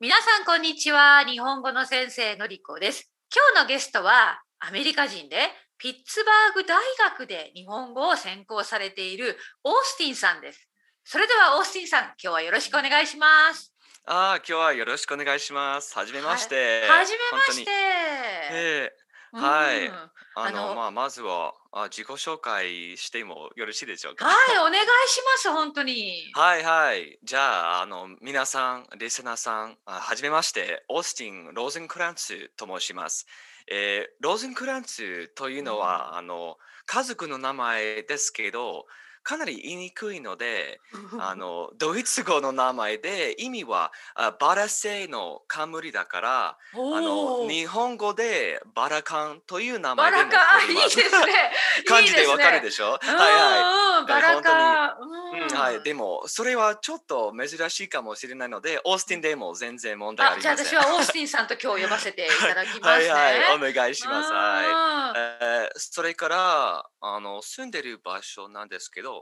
皆さんこんにちは日本語の先生のりこです今日のゲストはアメリカ人でピッツバーグ大学で日本語を専攻されているオースティンさんですそれではオースティンさん今日はよろしくお願いしますああ、今日はよろしくお願いします。はじめまして。はじめまして。ええはいうんああのの、まあ、まずはあ自己紹介してもよろしいでしょうか？はいお願いします本当にはいはい。じゃあ、あの、皆さん、リスナーさん、あはじめまして、オースティン・ローゼンクランツと申します。えーローゼンクランツというのは、あの、家族の名前ですけど、かなり言いにくいので、あの ドイツ語の名前で意味はあバラ製の冠だからあの日本語でバラカンという名バ前でラカいいも取りまですすね。漢字でわかるしでしょ？ょはいはい。うんバラカうん。はい、でもそれはちょっと珍しいかもしれないのでオースティンでも全然問題ああじゃありません私はオースティンさんと今日呼ばせていただきますね。はい。はい。お願いします。はい。はえーそれからあの住んでる場所なんですけど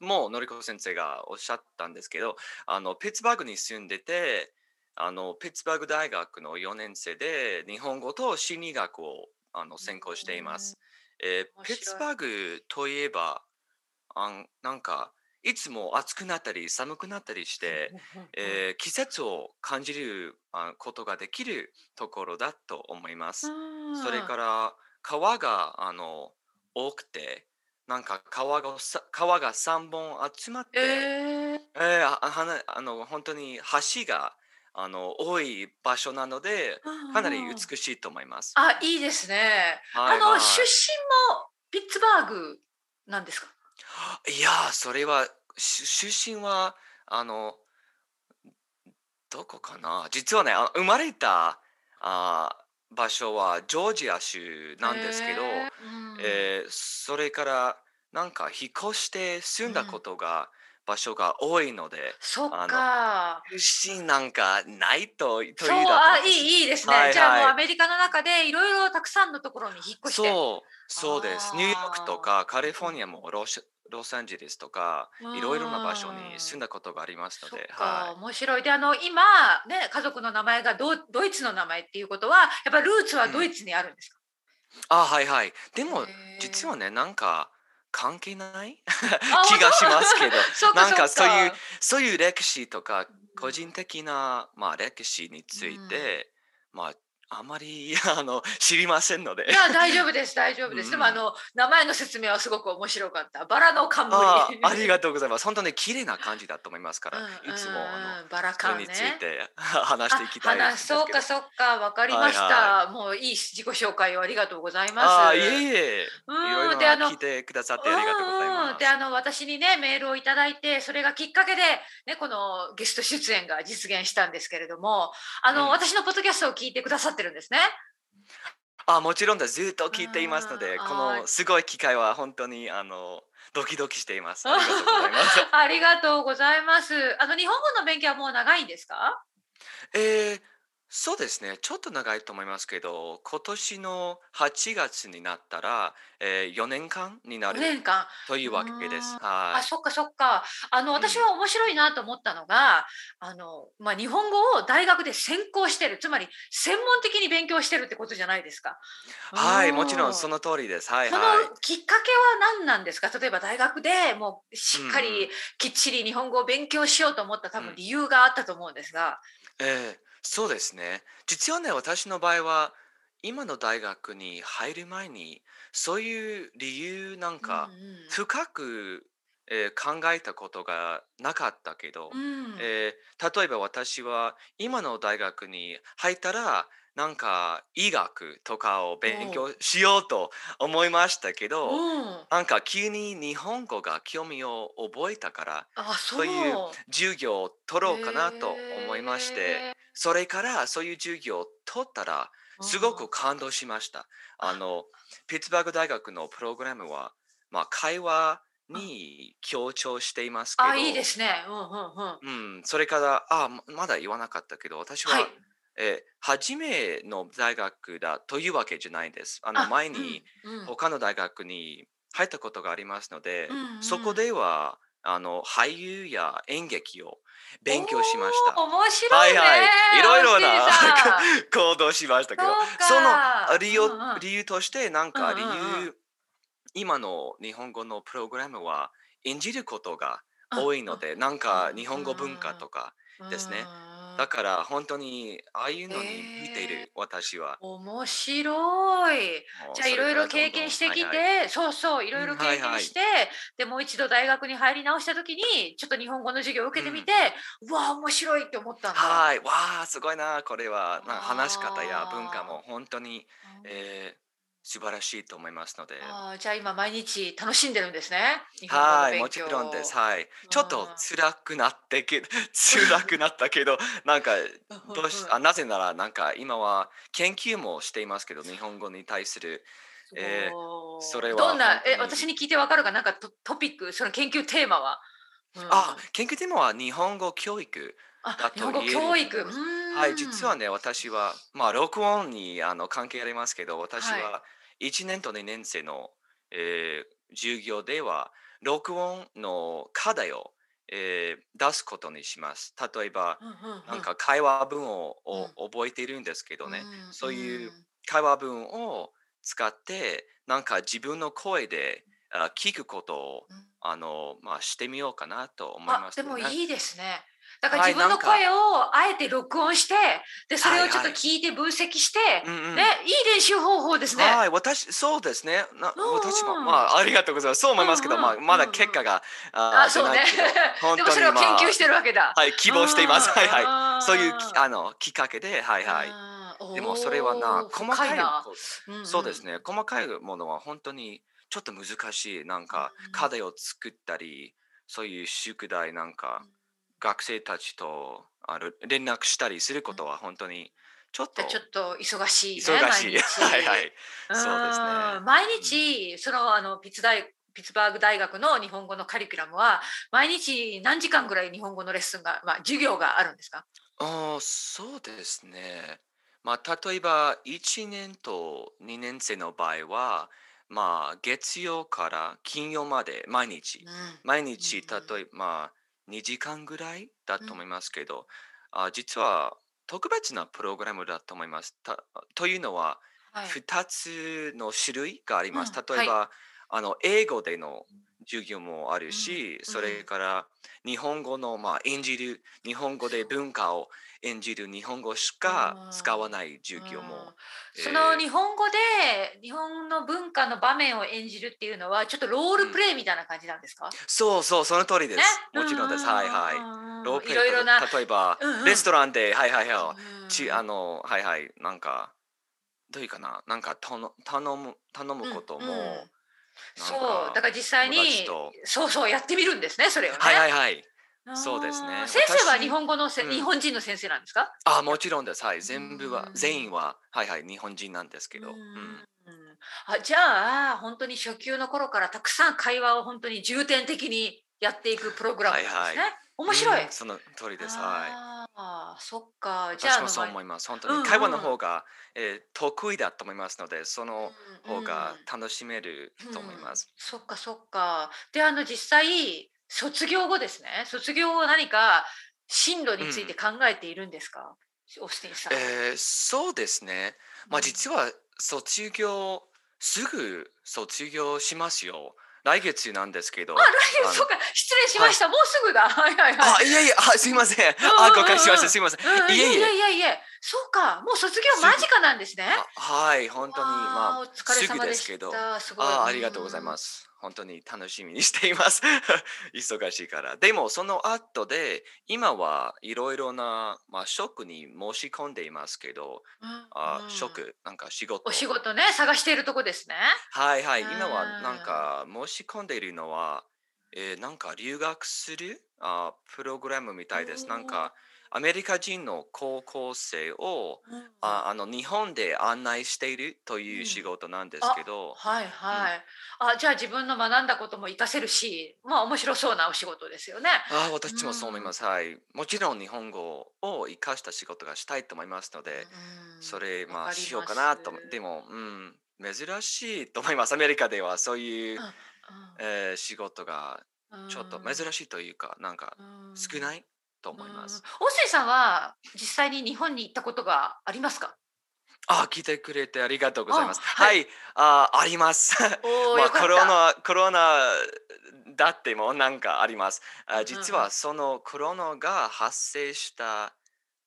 もうのりこ先生がおっしゃったんですけどあのピッツバーグに住んでてあのピッツバーグ大学の4年生で日本語と心理学をあの専攻しています。えーピッツバーグといえばあんなんかいつも暑くなったり寒くなったりして、えー季節を感じるあことができるところだと思います。それから川があの多くてなんか川がさ川が3本集まって、ええーーああの本当に橋があの多い場所なのでかなり美しいと思います。あいいですね。はいはいあの出身もピッツバーグなんですか？いやーそれはし出身はあのどこかな？実はねあ生まれたあ場所はジョージア州なんですけど、へーうんえーそれからなんか引っ越して住んだことが、場所が多いのでそっか。出身なんかないとといいいいいいですね。はいはい。じゃあもうアメリカの中でいろいろたくさんのところに引っ越して。そうそうです。ニューヨークとかカリフォルニアもロシロサンゼルスとかうん。いろいろな場所に住んだことがありますので、か、はい、面白い。で、あの、今、ね、家族の名前がドドイツの名前っていうことは、やっぱルーツはドイツにあるんですか、あはいはい。でも実はねなんか関係ない？あ気がしますけど。なんかそうういうそういう歴史とか個人的な、まあ、歴史について、まああまり あの知りませんので。いや、大丈夫です、大丈夫です。でも、うんあの、名前の説明はすごく面白かった。バラの冠。あありがとうございます。本当に綺麗な感じだと思いますから、うんいつもあのうんバラそカンね。れについて 話していきたいあでそうかそうかわかりました、はいもういい自己紹介をありがとうございます。ああいえいえ、うんであの聞いてくださってありがとうございうんます。うんであの私にねメールをいただいてそれがきっかけで、ね、このゲスト出演が実現したんですけれどもあの、うん。私のポッドキャストを聞いてくださってるんですね。あもちろんですずっと聞いていますのでこのすごい機会は本当にあのドキドキしていますありがとうございます ありがとうございます。あの日本語の勉強はもう長いんですか？えーそうですねちょっと長いと思いますけど今年の8月になったら、えー、4年間にな4る年間。というわけです。あはいそっかそっかあの私は面白いなと思ったのが、あのまあ、日本語を大学で専攻してるつまり専門的に勉強してるってことじゃないですか。はい、もちろんそのの通りです。はいそはい。のきっかけは何なんですか？例えば大学でもうしっかうんうりきっちり日本語を勉強しようと思った多うん分理由があったと思うんですが。えーそうですね。実はね、私の場合は今の大学に入る前にそういう理由なんかうんうん深く、えー考えたことがなかったけど、うんえー例えば私は今の大学に入ったらなんか医学とかを勉強しようと思いましたけど、うん。なんか急に日本語が興味を覚えたからあそそうういう授業を取ろうかなと思いまして、へそれからそういう授業を取ったらーすごく感動しました。あ。のピッツバーグ大学のプログラムは、まあ、会話に強調していますけど、あいいですね。うんうんうん。うん、それからあままだ言わなかったけど私は、はいえー初めの大学だというわけじゃないです。あのあ前にうん。うん他の大学に入ったことがありますので、うんうんそこではあの俳優や演劇を勉強しました。面白いね。はいはい、いろいろな 行動しましたけどその理由,、うんうん。理由としてなんか理由、うんうん。うん今の日本語のプログラムは演じることが多いので、なんか日本語文化とか、ですね。うんだから本当にああいうのに見ている、へー私は。面白い。じゃあいろいろ経験してきて、はいはい。そうそういろいろ経うんはいはい。験して、でもう一度大学に入り直した時にちょっと日本語の授業を受けてみて、うわあ面白いって思ったんだ。はい、わあすごいなこれは。話し方や文化も本当に、えー素晴らしいと思いますので。あーじゃあ今毎日楽しんでるんですね。はい、もちろんです。はい。ちょっと辛くなってけ 辛くなったけど、なんか どうしあなぜならなんか今は研究もしていますけど、日本語に対するえーそれはどんなえ私に聞いてわかるか？なんかトトピック？その研究テーマは？うんあ研究テーマは日本語教育。あだと日本語言える教育。と思いますうーんはい、実はね、私は、まあ、録音にあの関係ありますけど、私はは1年と2年生の、えー授業では、録音の課題を、えー出すことにします。例えば、なんか会話文を、を覚えているんですけどね、んそういうん会話文を使って、なんか自分の声であ聞くことをうんあの、まあ、してみようかなと思いあます、ね。でもいいですね。だからはい自分の声をあえて録音して、でそれをちょっとはいはい聞いて分析して、うんうんねいい練習方法ですね。はい、私、そうですね。な私も、まあ、ありがとうございます。そう思いますけど、まあ、まだ結果が、ああそうね でもそれを研究してるわけだ。はい、希望しています。はいはい。いそういうきあのきっかけで、はいはい。いでもそれはな、細かいそうですね。細かいものは本当にちょっと難しい。なんかうん、課題を作ったり、そういう宿題なんか、学生たちとあの連絡したりすることは本当にちょっとじゃあちょっと忙しいね。忙しい。毎日 はいはい。そうですうんね。毎日そのあのピッツ大ピッツバーグ大学の日本語のカリキュラムは毎日何時間ぐらい日本語のレッスンがまあ授業があるんですか？ああ、そうですね。まあ、例えば1年と2年生の場合は、まあ、月曜から金曜まで毎日、毎日、うん例えば、まあ、2時間ぐらいだと思いますけど、あ実は特別なプログラムだと思います。たというのは、はい。2つの種類があります。うん例えば、あの英語での授業もあるし、うんそれから日本語の、まあ、演じる日本語で文化を演じる日本語しか使わない授業も。うん。えー。その日本語で日本の文化の場面を演じるっていうのはちょっとロールプレイみたいな感じなんですか、そうそう、その通りです。ね？もちろんです。はいはい。ロープレイいろいろな、例えば、うんうん。レストランで、はいはいはい。うんちあのはいはい。なんかどういうかな？なんか頼頼む頼むことも、そう。だから実際にそうそうやってみるんですねそれをね。はいはいはいそうですね。先生は私日本語のせ、うん。日本人の先生なんですか？あもちろんです。はい。全部はうん全員ははいはい日本人なんですけど、ううん。んあじゃあ本当に初級の頃からたくさん会話を本当に重点的にやっていくプログラムですね。はいはい。面白い。うん。その通りです。はい。ああそっか。じゃあ私もそう思います。本当うんうん。に会話の方が、えー得意だと思いますのでそのうん方が楽しめると思います、うん。そっかそっか。であの実際卒業後ですね。卒業後何か進路について考えているんですか？オースティンさん。えーそうですねまあうん実は卒業すぐ卒業しますよ来月なんですけどあ、来月そうか失礼しました。もうすぐだ。はいはいはい。あいやいやあすいませんうんうんうんあ誤解しましたすいませんうんいえいいえいええいえいえ。そうか。もう卒業間近なんですね。あはい本当にわまあお疲れすぐ様ですけどた。すごい。あありがとうございます。本当に楽しみにしています。忙しいから。でもその後で今はいろいろな、まあ、職に申し込んでいますけど、うん。あうん職なんか仕事お仕事ね探しているとこですね。はいはいうん今はなんか申し込んでいるのは、えーなんか留学するあプログラムみたいです。なんかアメリカ人の高校生をうん。ああの日本で案内しているという仕事なんですけど、はいはい。あじゃあ自分の学んだことも活かせるし、まあ面白そうなお仕事ですよね。ああ私もそう思います、はい。もちろん日本語を生かした仕事がしたいと思いますので、うん。それまあしようかなとでも、うん、珍しいと思います。アメリカではそういう、うんうん。えー仕事がちょっと珍しいというかなんか少ないいと思います。大水さんは実際に日本に行ったことがありますか？あ、聞いてくれてありがとうございます。あは、はいあ、あります。まあ。コロナコロナだってもなんかあります。あ実はそのコロナが発生した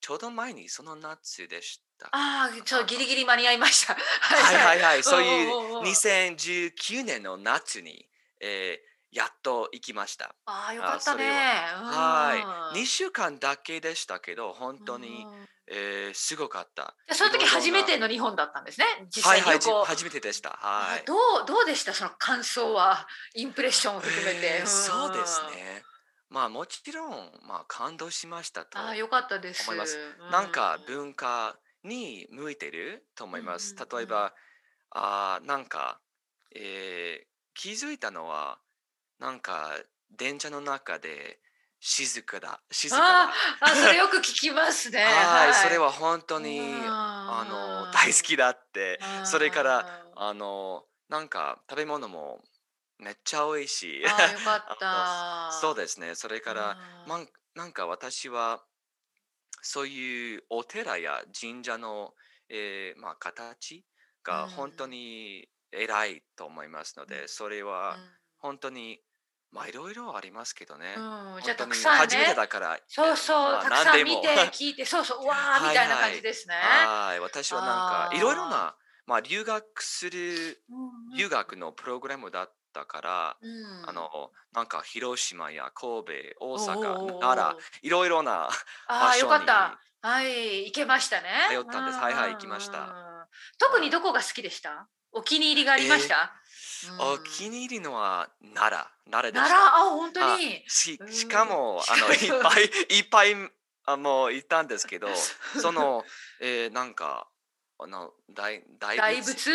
ちょうど前にその夏でした。ああ、ちょっとギリギリ間に合いました。は はいはいはい、そういう2019年の夏に、えーやっと行きました。ああ、よかったね。はい、2に週間だけでしたけど、本当に、えーすごかった。その時初めての日本だったんですね？実はいはい。初めてでした。はい。どうどうでした？その感想は？インプレッションを含めて。えーんそうです。ね。まあもちろん、まあ、感動しましたとああ、よかったです。思います。うなんか文化に向いてると思います。例えば、あーなんか、えー気づいたのは、なんか電車の中で静かだ。静かだ。ああ、それよく聞きますね。はい、それはは本当にあの大好きだって。それからあのなんか食べ物もめっちゃ美味しい。ああ、よかった。そうですね。それから、うんまん、なんか私はそういうお寺や神社の、えーまあ、形がうん本当に偉いと思いますので、うんそれは本当にまあいろいろありますけどね。うん、うん、じゃあたくさん初めてね。だから。そうそう、まあたくさん見て聞いて、そうそう、うわーみたいな感じですね。はい、私はなんあーかいろいろな、まあ、留学するうん留学のプログラムだったから、うんあのなんか広島や神戸、大阪、う奈良、いろいろなああ、よ場所にかった。はい、行けましたね。通ったんですはいはい行きましたうん。特にどこが好きでした？お気に入りがありました、お気に入りのは奈良、奈良でした。奈良、あ、本当に？しうん。しかもあのいっぱいいっぱいあもう行ったんですけど、その、えーなんかあの大大大仏？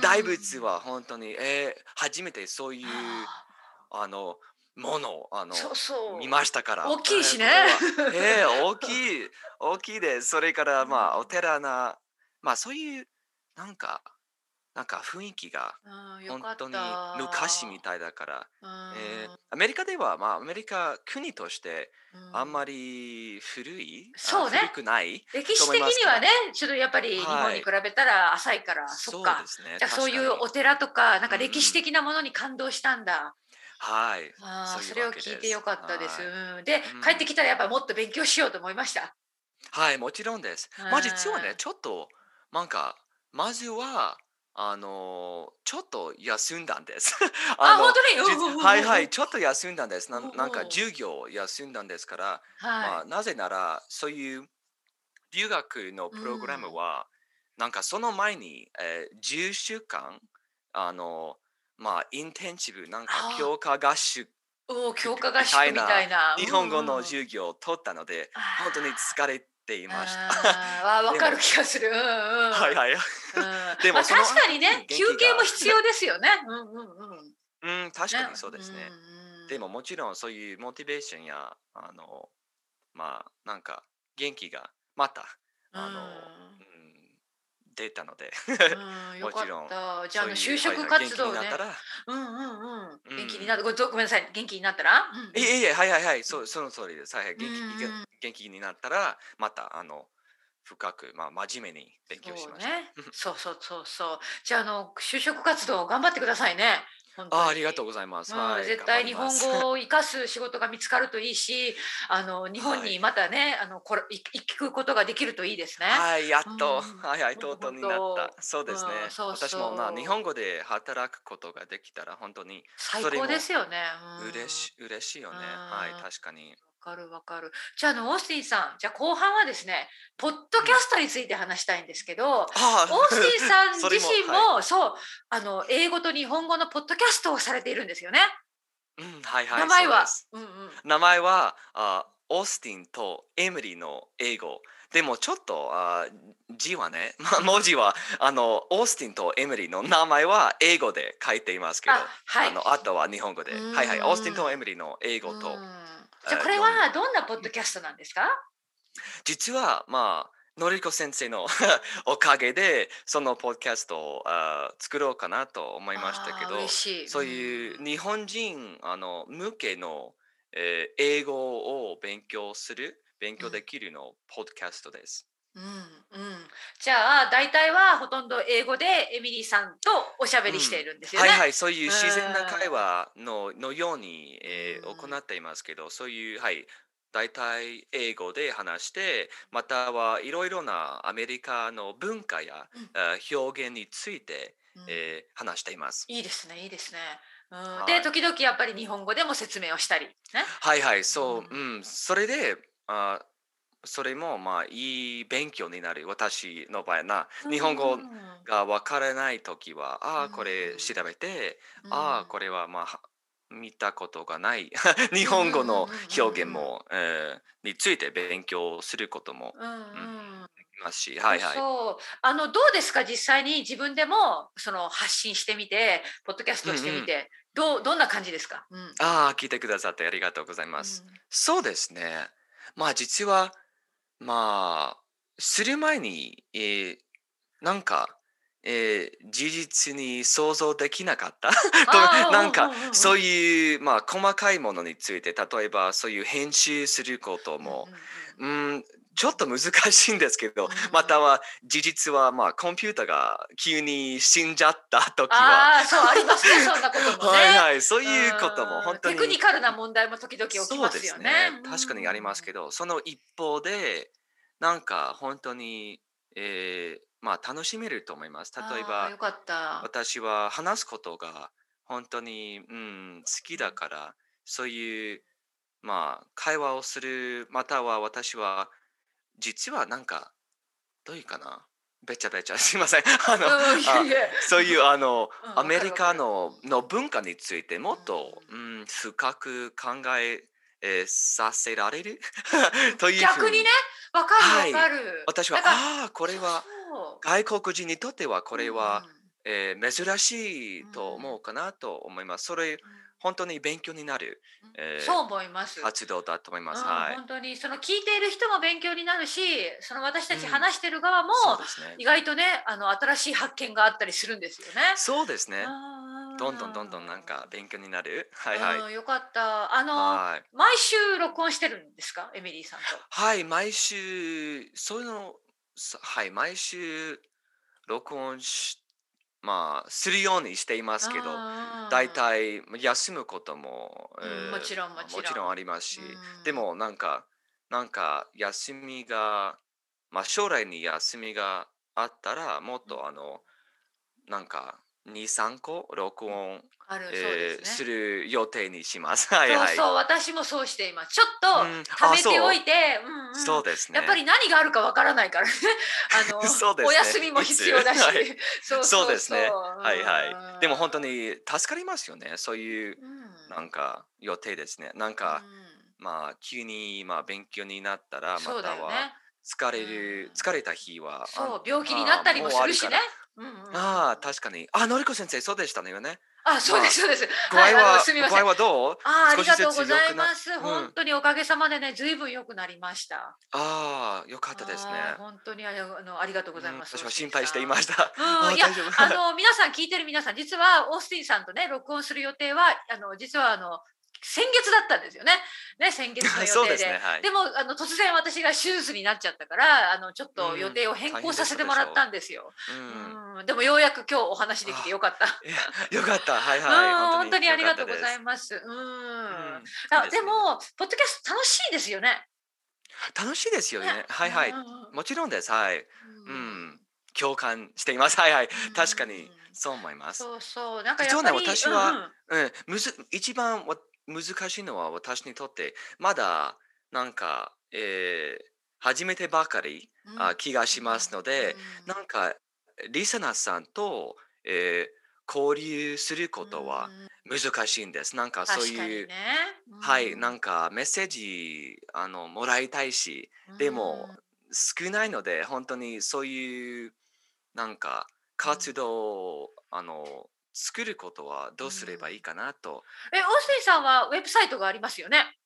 大仏は本当に、えー初めてそういうあ。あのものをあのーそうそう。見ましたから。大きいしね。えー大きい 大きいです。それからまあお寺なまあそういうなんかなんか雰囲気が本当に昔みたいだから、うんえーアメリカではまあアメリカ国としてうんあんまり古い、あそうね古くない歴史的にはね、ちょっとやっぱり日本に比べたら浅いから、そっかそうで。すね。じゃあそういうお寺とか、なんか歴史的なものに感動したんだ。はい。ああ、それを聞いてよかったです。はいうんでうん、帰ってきたらやっぱりもっと勉強しようと思いました？はい、もちろんです。うんまあ実はね、ちょっと、なんか、まずは、あのちょっと休んだんです。あ、の本当に？はいはい、ちょっと休んだんです。ななんか授業を休んだんですから、まはあ、なぜなら、そういう留学のプログラムは、なんかその前に、えー10週間、あのまあ、インテンシブ、なんか強化合宿、い。おー強化合宿みたいな。日本語のうんうん授業を取ったので、本当に疲れていました。あーわかる気がする。うんうん。はいはい。うん でも確かにね、休憩も必要ですよね。うんうんうん。うん、確かにそうですね。うんうんでももちろんそういうモチベーションや、あの、まあ、なんか元気がまた、あの、うん、出たので、もちろん。じゃあ、就職はい活動ね元気になった。ら、うんうんうん。うん元気になった。ごごめんなさい。元気になったら？うんうんいえいえ、はいはいはい、そうその通りです。はいはい、元気うん元気になったら、また、あの、深く、まあ、真面目に勉強しました。そうね。そうそうそうそう。じゃあ、あの就職活動頑張ってくださいね。あありがとうございます。うんはい、絶対日本語を生かす仕事が見つかるといいし、あの日本にまたね、あのこれい行くことができるといいですね。はい、やっと、うんはい はい、とうとうになった。そうですね。うんそうそう私もな日本語で働くことができたら本当に最高ですよね。うん嬉し,、嬉しいよね。うんはい、確かに。わかるわかる。じゃああのオースティンさん、じゃあ後半はですね、ポッドキャストについて話したいんですけど、ああオースティンさん そ自れも身もそうあの英語と日本語のポッドキャストをされているんですよね。うん、はいはい。名前は？そうんうん。名前はあオースティンとエミリーの英語。でもちょっとあ字はね、まあ、文字はあのオースティンとエミリーの名前は英語で書いていますけど、あはいあのあとは日本語で。うんはいはい、オースティンとエミリーの英語と。うんじゃあこれはどんなポッドキャストなんですか？実はまあのりこ先生の おかげでそのポッドキャストをあ作ろうかなと思いましたけどそういう日本人あの向けの、えー、英語を勉強する勉強できるの、ポッドキャストです。うんうん、じゃあ大体はほとんど英語でエミリーさんとおしゃべりしているんですよね。うん、はいはいそういう自然な会話ののように、えー、行っていますけどそういうはい大体英語で話してまたはいろいろなアメリカの文化や、うん、表現について、うん、えー、話しています。いいですねいいですね。うん、はい、で時々やっぱり日本語でも説明をしたり、ね、はいはいそう、うん、うん、それであそれもまあいい勉強になる私の場合な。日本語がわからない時は、ああこれ調べて、ああこれはまあ見たことがない。日本語の表現も、えー、について勉強することも、うん。うん、できますし、はいはい。そう。あのどうですか？実際に自分でもその発信してみてポッドキャストしてみて、うんうん、どうどんな感じですか、うん、ああ聞いてくださってありがとうございます。うん、そうですね。まあ実はまあする前に、えー、なんかえー、事実に想像できなかった？なんかそういう、まあ、細かいものについて例えばそういう編集することも、うん、ちょっと難しいんですけど、または事実はまあコンピューターが急に死んじゃった時は。あそうありますねそんなことも、ね、はいはいそういうことも本当に。テクニカルな問題も時々起きますよね、ね、確かにありますけど、その一方でなんか本当に、えー、まあ、楽しめると思います。例えば、私は話すことが本当に、うん、好きだから、そういう、まあ、会話をする、または私は、実はなんか、どういうかな？べちゃべちゃ。すいません。あの、そういうあの、アメリカのの文化についてもっと、うん、深く考ええー、させられる？という逆にね、わかるわかる。はい、私は、ああ、これは外国人にとってはこれは、うん、えー、珍しいと思うかなと思います。それ、本当に勉強になる、えー、そう思います活動だと思います、うん、はい、本当にその聞いている人も勉強になるしその私たち話してる側も、意外とねあの新しい発見があったりするんですよね。そうですね。どんどんどんどんなんか勉強になる。はいはい。よかった。あの、はい、毎週録音してるんですか、エミリーさんと。はい、毎週そういうのはい、毎週録音し、まあ、するようにしていますけど、大体休むことも、えー、もちろんもちろん。ありますし、でもなんか、なんか休みが、まあ、将来に休みがあったら、もっとあの、なんか、23個録音ある、えー、する予定にします。はいはい、そうそう私もそうしています。ちょっと貯めておいて、うんうん、そうですね。やっぱり何があるかわからないからね。あのお休みも必要だし。はい、そうそうですね。はいはい。でも本当に助かりますよね。そういう、なんか予定ですね。なんか、うん、まあ急にまあ勉強になったらまたは疲れる、疲れた日はそう病気になったりもするしね。ああ、確かに。あ、のりこ先生、そうでしたねよね。あ、そうです、そうです。具合は、すみません。具合はどう？あありがとうございます。本当におかげさまでね、ずいぶん良くなりました。ああ、よかったですね。本当にあのありがとうございます。私は心配していました。うん、いや、あの皆さん聞いてる皆さん、実はオースティンさんとね、録音する予定は、あの実はあの先月だったんですよね。ね先月の予定で。でねはい、でもあの突然私が手術になっちゃったからあのちょっと予定を変更させてもらったんですよ。うん、うん、でもようやく今日お話できてよかった。よかった。はいはい。本当にありがとうございます。うん。うんででもポッドキャスト楽しいですよね。楽しいですよね。はいはい。もちろんです。はい。うん。共感しています。はいはい。確かにそう思います。そうそう。なんかやっぱり、私は、うん、むず一番難しいのは私にとってまだなんか、えー、初めてばかり、うん、あ気がしますので、うん、なんかリサナさんと、えー、交流することは難しいんです。なんかそういう、ねうん、はい、なんかメッセージあのもらいたいし、でも少ないので本当にそういうなんか活動、あの作ることはどうすればいいかなと。え、オースティンさんはウェブサイトがありますよね。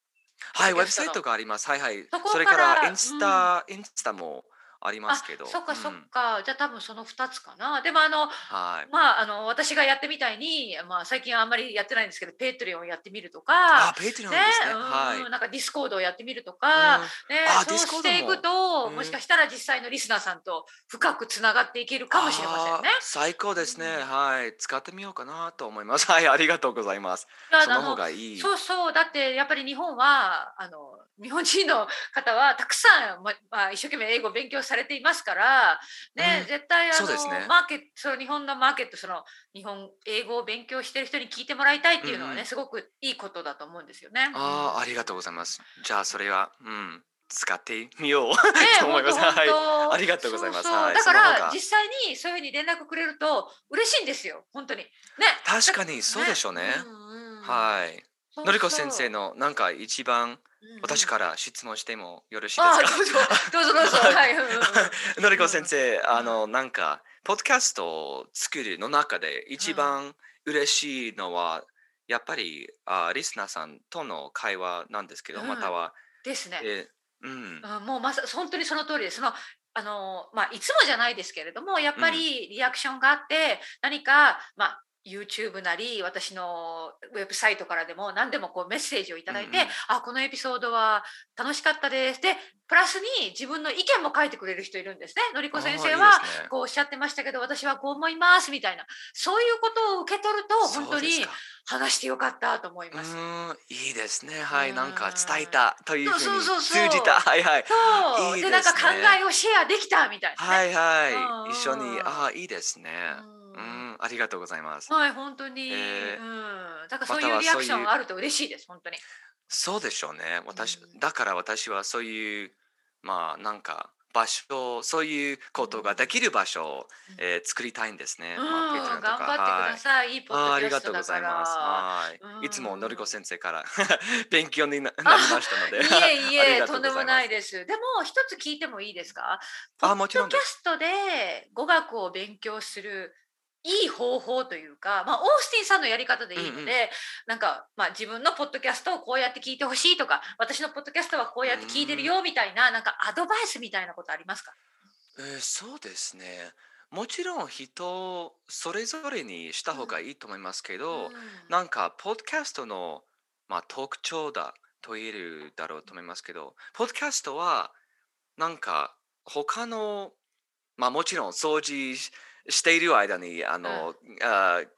はい、ウェブサイトがあります。はいはい。それからインスタ、インスタもありますけど。そっかそっうんか、じゃあ多分その2つかな。でもあのはい。まああの私がやってみたいに、まあ最近はあんまりやってないんですけど、 Patreon をやってみるとあか、、 Patreon ねですね。うんはい。なんか Discord をやってみるとか、うんねあ、そうしていくと、ももしかしたら実際のリスナーさんと深くつながっていけるかもしれませんね。最高ですね。うんはい。使ってみようかなと思います。はい。ありがとうございます。その方がいい。そうそうだってやっぱり日本はあの日本人の方はたくさん、ままあ、一生懸命英語を勉強されていますから、ねうん。絶対あの、ね。マーケットその日本のマーケットその日本英語を勉強してる人に聞いてもらいたいっていうのはね、うんうん。すごくいいことだと思うんですよね。ああ、ありがとうございます。じゃあ、それは、うん、使ってみよう。ね と思います。はい。ありがとうございます。そうそう。はい。だから実際にそういうふうに連絡くれると嬉しいんですよ。本当に。ね。確かにそうでしょうね。うんうん。はい。のりこ先生のなんか一番うんうん。私から質問してもよろしいであすか？どうぞ。どうぞどうぞ。はい。のりこ先生、あのなんかポッドキャストを作るの中で一番嬉しいのは、やっぱりあリスナーさんとの会話なんですけど、うん。または、ですね。えうん、うん、もうまさ本当にその通りです。そのあのまあいつもじゃないですけれどもやっぱりリアクションがあって、何かまあ YouTube なり私のウェブサイトからでも何でもこうメッセージをいただいて、うんうん。あこのエピソードは楽しかったです。でプラスに自分の意見も書いてくれる人いるんですね。のりこ先生はこうおっしゃってましたけど私はこう思いますみたいなそういうことを受け取ると本当に話してよかったと思いうます。んいいですね。はい、うんなんか伝えたというふうにそうそうそう通じた。はいはい。そう。いいでなんか考えをシェアできたみたいな、ね。はいはい、うん一緒に。うんあいいですねううんん、ありがとうございますはい、本当に、えーうん、だからそういうリアクションあると嬉しいです、本当に。そうでしょうね私、うんだから私はそういうまあなんか場所そういうことができる場所を、うんえー作りたいんですね、うん、まあ、頑張ってください。いいポッあーありがドキャストとうござい。ます。はい。うんいつものりこ先生から 勉強にななりましたので。いえい ありえ、がとんでもないです。でも、一つ聞いてもいいですか？あもちろんポッドキャストで語学を勉強するいい方法というか、まあ、オースティンさんのやり方でいいので、うんうん。なんか、まあ、自分のポッドキャストをこうやって聞いてほしいとか私のポッドキャストはこうやって聞いてるよみたいななんかアドバイスみたいなことありますか？えーそうですね。もちろん人それぞれにした方がいいと思いますけど、うん。なんかポッドキャストのまあ特徴だと言えるだろうと思いますけど、ポッドキャストはなんか他のまあもちろん掃除ししている間にあの、あー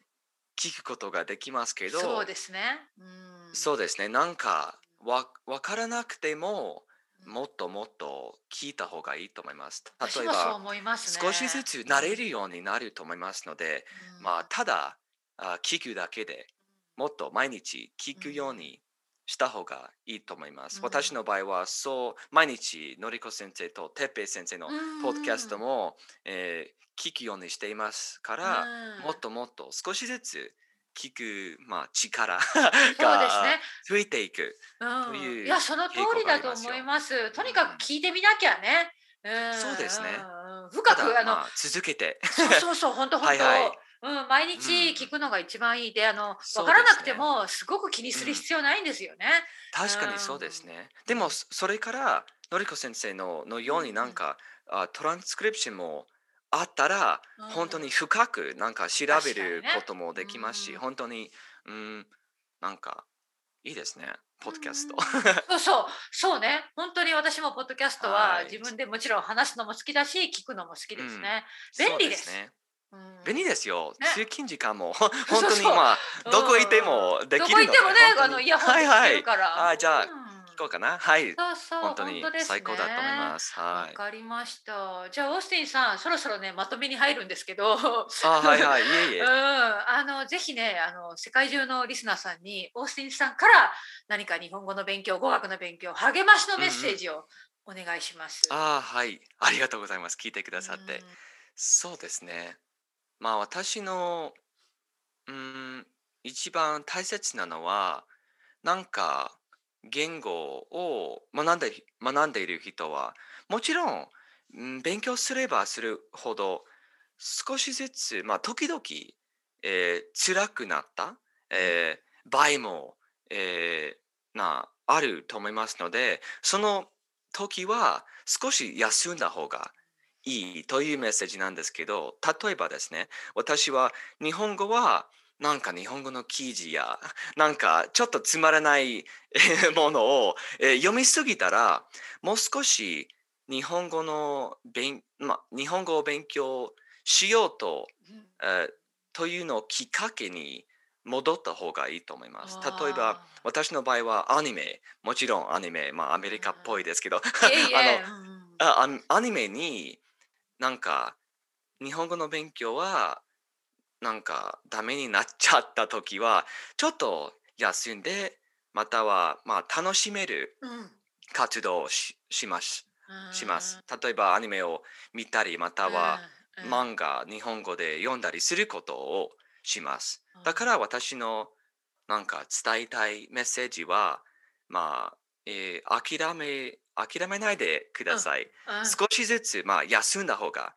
聞くことができますけど、そうですね。うんそうですね。なんかわ分からなくてももっともっと聞いた方がいいと思います。例えば。少しずつ慣れるようになると思いますので、うんまあただあ聞くだけでもっと毎日聞くようにした方がいいと思います。うん私の場合はそう毎日のりこ先生とてっぺい先生のうんポッドキャストも、えー聞くようにしていますから、うんもっともっと少しずつ聞く、まあ、力がね。増えていく。うん、といういやその通りだと思います。とにかく聞いてみなきゃね。うんそうですねうん深くあの、続けて。そうそうそう本当本当。はいはいうん毎日聞くのが一番いい。で、あのわからなくてもすごく気にする必要ないんですよね。確かにそうですね。でもそそれからのりこ先生ののようになんか、あトランスクリプションもあったら、うん本当に深くなんか調べることもできますし、うん。本当にうんなんかいいですね。ポッドキャスト。そうそう。そうね。本当に私もポッドキャストははい。自分でもちろん話すのも好きだし聞くのも好きですね。便利ですね。うん便利ですよ。ね通勤時間も 本当にまあどこいてもできるのでどこ行ってもねあのイヤホンで聞けるから。はいはいあじゃあうん聞こうかな。はい。そうそう本当に最高だと思います。わはい。かりました。じゃあオースティンさん、そろそろねまとめに入るんですけど、あはいはいいえいえ。うん、あのぜひねあの世界中のリスナーさんにオースティンさんから何か日本語の勉強、語学の勉強、励ましのメッセージをお願いします。あはいありがとうございます聞いてくださって。うんそうですね。まあ私のうん一番大切なのはなんか言語を学んで学んでいる人はもちろん、うん、勉強すればするほど少しずつまあ時々、えー、辛くなった、えー、場合も、えー、なあると思いますのでその時は少し休んだ方がいいというメッセージなんですけど、例えばですね、私は日本語はなんか日本語の記事やなんかちょっとつまらないものを、えー、読みすぎたらもう少し日本語の勉、ま、日本語を勉強しようと、えー、というのをきっかけに戻った方がいいと思います。例えば私の場合はアニメもちろんアニメ、まあ、アメリカっぽいですけど あのアニメになんか日本語の勉強はなんかダメになっちゃった時はちょっと休んでまたはまあ楽しめる活動をし,、しますします。例えばアニメを見たりまたは漫画日本語で読んだりすることをします。だから私のなんか伝えたいメッセージはまあ、えー、諦め諦めないでください。少しずつまあ休んだ方が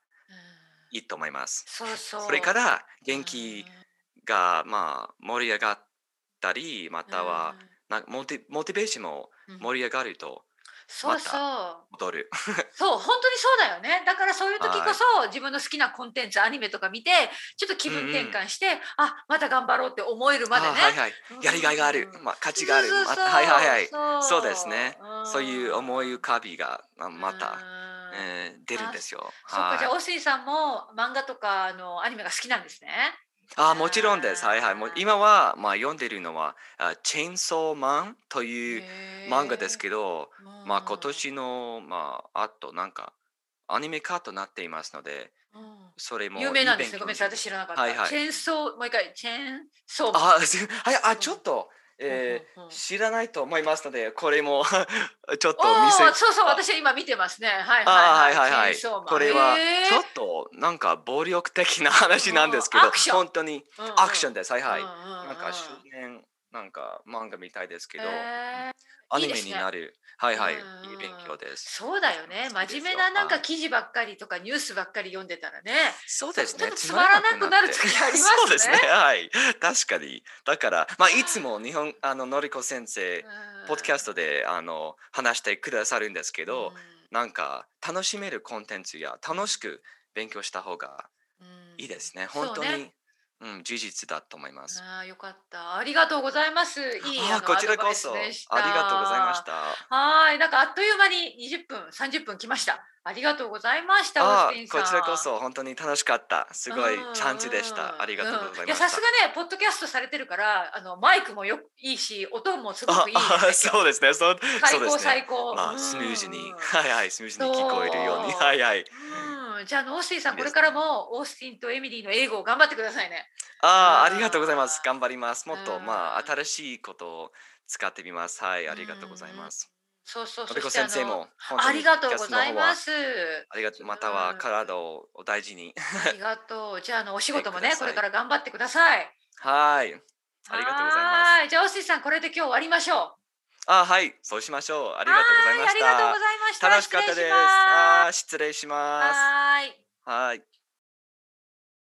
いいと思います。そうそう。それから元気がまあ盛り上がったりまたはなモチモチベーションも盛り上がるとそうそう。戻る。そう、本当にそうだよね。だからそういう時こそ、自分の好きなコンテンツ、アニメとか見て、ちょっと気分転換して、うんうん、あ、また頑張ろうって思えるまでね。はいはい。やりがいがある。まあ、価値がある。そうそうはいはいはい。そうですね。そういう思い浮かびが、また。えー、出るんですよ。そうか、じゃあ、おすいさんも漫画とかあのアニメが好きなんですね。あもちろんです。はいはい。もう今は、まあ、読んでるのは、チェーンソーマンという漫画ですけど、まあ、今年の、まあ、あとなんか、アニメ化となっていますので、それも有名なんですね。ごめんなさい、私知らなかった。はいはい、チェーンソー、もう一回、チェーンソーマン。あ、はい、あちょっと、えー、知らないと思いますので、これも ちょっと見せそうそう、私は今見てますね。はいはいはい。はいはいはい、これはちょっとなんか暴力的な話なんですけど、本当にアクションです。はいはい。なんか少年なんか漫画みたいですけど、アニメになる。はいはい、いい勉強です。そうだよね。真面目ななんか記事ばっかりとかニュースばっかり読んでたらね。そうですね。つまらなくなる時ありますね。そうですね。はい。確かに。だから、まあいつも日本あののりこ先生ポッドキャストであの話してくださるんですけど、なんか楽しめるコンテンツや楽しく勉強した方がいいですね。本当に。うん、事実だと思います。ああ、よかった。ありがとうございます。いいあこちらこそ。ありがとうございました。はい、なんかあっという間に20分、30分来ました。ありがとうございました。あこちらこそ本当に楽しかった。すごいチャンスでした。ありがとうございました。いやさすがね、ポッドキャストされてるから、あのマイクもよいいし、音もすごくいい、そうですね。そう最高、最高。まあスムーズに、はいはい、スムーズに聞こえるように、はいはい。じゃあオースティンさん、これからもオースティンとエミリーの英語を頑張ってくださいね。ああ、ありがとうございます。頑張ります。もっと、まあ、新しいことを使ってみます。はい、ありがとうございます。そうそうそう。先生もありがとうございます。ありがとう。または体をお大事に。ありがとう。じゃあ、あのお仕事もね、これから頑張ってください。はい。ありがとうございます。じゃあ、オスティさん、これで今日終わりましょう。あはい、そうしましょう。ありがとうございました。楽しかったです。あ失礼します。はい。はい。